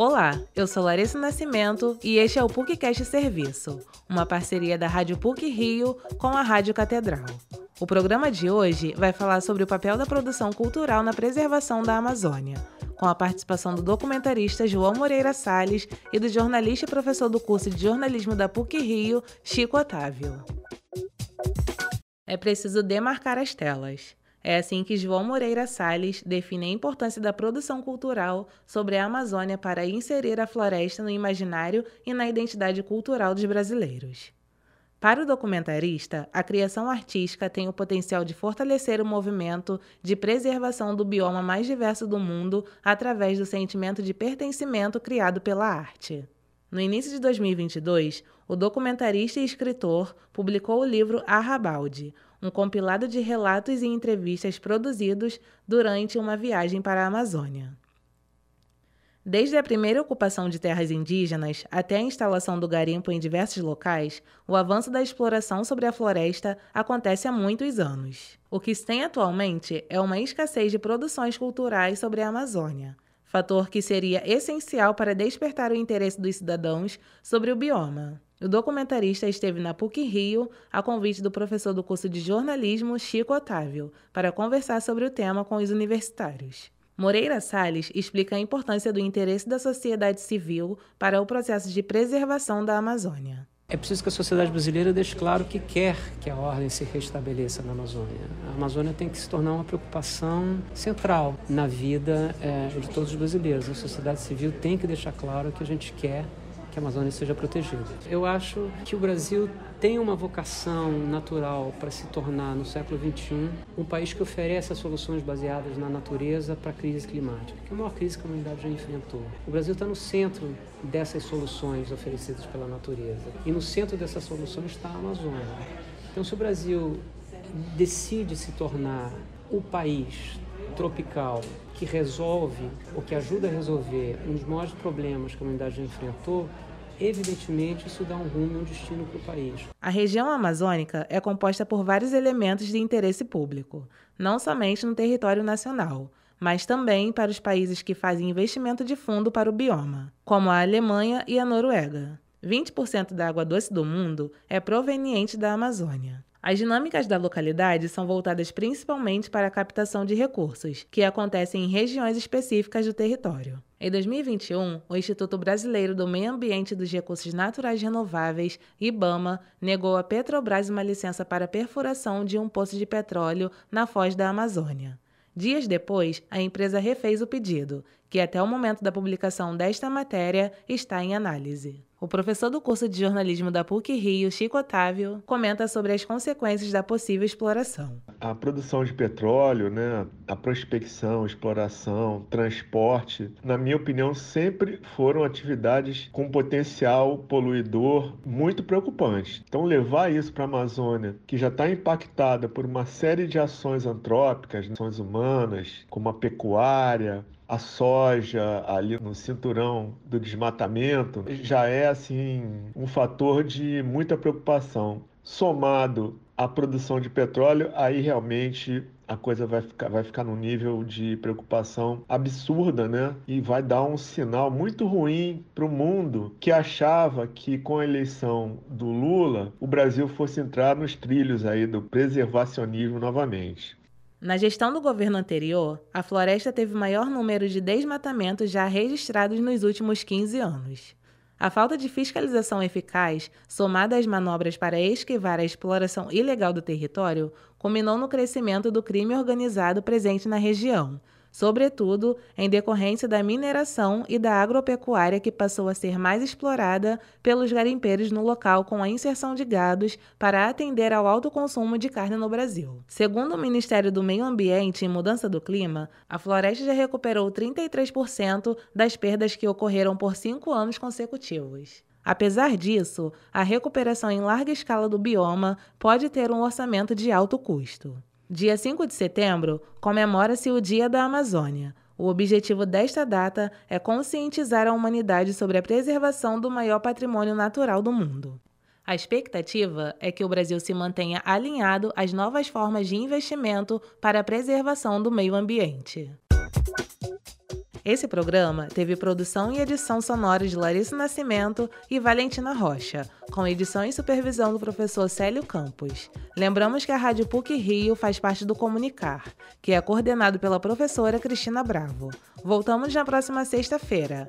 Olá, eu sou Larissa Nascimento e este é o PUCcast Serviço, uma parceria da Rádio PUC Rio com a Rádio Catedral. O programa de hoje vai falar sobre o papel da produção cultural na preservação da Amazônia, com a participação do documentarista João Moreira Salles e do jornalista e professor do curso de jornalismo da PUC Rio, Chico Otávio. É preciso demarcar as telas. É assim que João Moreira Salles define a importância da produção cultural sobre a Amazônia para inserir a floresta no imaginário e na identidade cultural dos brasileiros. Para o documentarista, a criação artística tem o potencial de fortalecer o movimento de preservação do bioma mais diverso do mundo através do sentimento de pertencimento criado pela arte. No início de 2022, o documentarista e escritor publicou o livro Arrabalde, um compilado de relatos e entrevistas produzidos durante uma viagem para a Amazônia. Desde a primeira ocupação de terras indígenas até a instalação do garimpo em diversos locais, o avanço da exploração sobre a floresta acontece há muitos anos. O que se tem atualmente é uma escassez de produções culturais sobre a Amazônia, fator que seria essencial para despertar o interesse dos cidadãos sobre o bioma. O documentarista esteve na PUC Rio a convite do professor do curso de jornalismo Chico Otávio para conversar sobre o tema com os universitários. Moreira Salles explica a importância do interesse da sociedade civil para o processo de preservação da Amazônia. É preciso que a sociedade brasileira deixe claro que quer que a ordem se restabeleça na Amazônia. A Amazônia tem que se tornar uma preocupação central na vida é, de todos os brasileiros. A sociedade civil tem que deixar claro que a gente quer que a Amazônia seja protegida. Eu acho que o Brasil tem uma vocação natural para se tornar, no século XXI, um país que oferece soluções baseadas na natureza para a crise climática, que é a maior crise que a humanidade já enfrentou. O Brasil está no centro dessas soluções oferecidas pela natureza. E no centro dessas soluções está a Amazônia. Então, se o Brasil decide se tornar o país tropical que resolve ou que ajuda a resolver um dos maiores problemas que a humanidade já enfrentou, evidentemente isso dá um rumo e um destino para o país. A região amazônica é composta por vários elementos de interesse público, não somente no território nacional, mas também para os países que fazem investimento de fundo para o bioma, como a Alemanha e a Noruega. 20% da água doce do mundo é proveniente da Amazônia. As dinâmicas da localidade são voltadas principalmente para a captação de recursos, que acontecem em regiões específicas do território. Em 2021, o Instituto Brasileiro do Meio Ambiente e dos Recursos Naturais Renováveis, IBAMA, negou a Petrobras uma licença para perfuração de um poço de petróleo na foz da Amazônia. Dias depois, a empresa refez o pedido, que até o momento da publicação desta matéria está em análise. O professor do curso de jornalismo da PUC Rio, Chico Otávio, comenta sobre as consequências da possível exploração. A produção de petróleo, né, a prospecção, exploração, transporte, na minha opinião, sempre foram atividades com potencial poluidor muito preocupante. Então, levar isso para a Amazônia, que já está impactada por uma série de ações antrópicas, ações humanas, como a pecuária, a soja ali no cinturão do desmatamento já é assim um fator de muita preocupação. Somado à produção de petróleo, aí realmente a coisa vai ficar, vai ficar num nível de preocupação absurda, né? E vai dar um sinal muito ruim para o mundo que achava que com a eleição do Lula o Brasil fosse entrar nos trilhos aí do preservacionismo novamente. Na gestão do governo anterior, a floresta teve o maior número de desmatamentos já registrados nos últimos 15 anos. A falta de fiscalização eficaz, somada às manobras para esquivar a exploração ilegal do território, culminou no crescimento do crime organizado presente na região, sobretudo em decorrência da mineração e da agropecuária que passou a ser mais explorada pelos garimpeiros no local com a inserção de gados para atender ao alto consumo de carne no Brasil. Segundo o Ministério do Meio Ambiente e Mudança do Clima, a floresta já recuperou 33% das perdas que ocorreram por cinco anos consecutivos. Apesar disso, a recuperação em larga escala do bioma pode ter um orçamento de alto custo. Dia 5 de setembro comemora-se o Dia da Amazônia. O objetivo desta data é conscientizar a humanidade sobre a preservação do maior patrimônio natural do mundo. A expectativa é que o Brasil se mantenha alinhado às novas formas de investimento para a preservação do meio ambiente. Esse programa teve produção e edição sonora de Larissa Nascimento e Valentina Rocha, com edição e supervisão do professor Célio Campos. Lembramos que a Rádio PUC Rio faz parte do Comunicar, que é coordenado pela professora Cristina Bravo. Voltamos na próxima sexta-feira.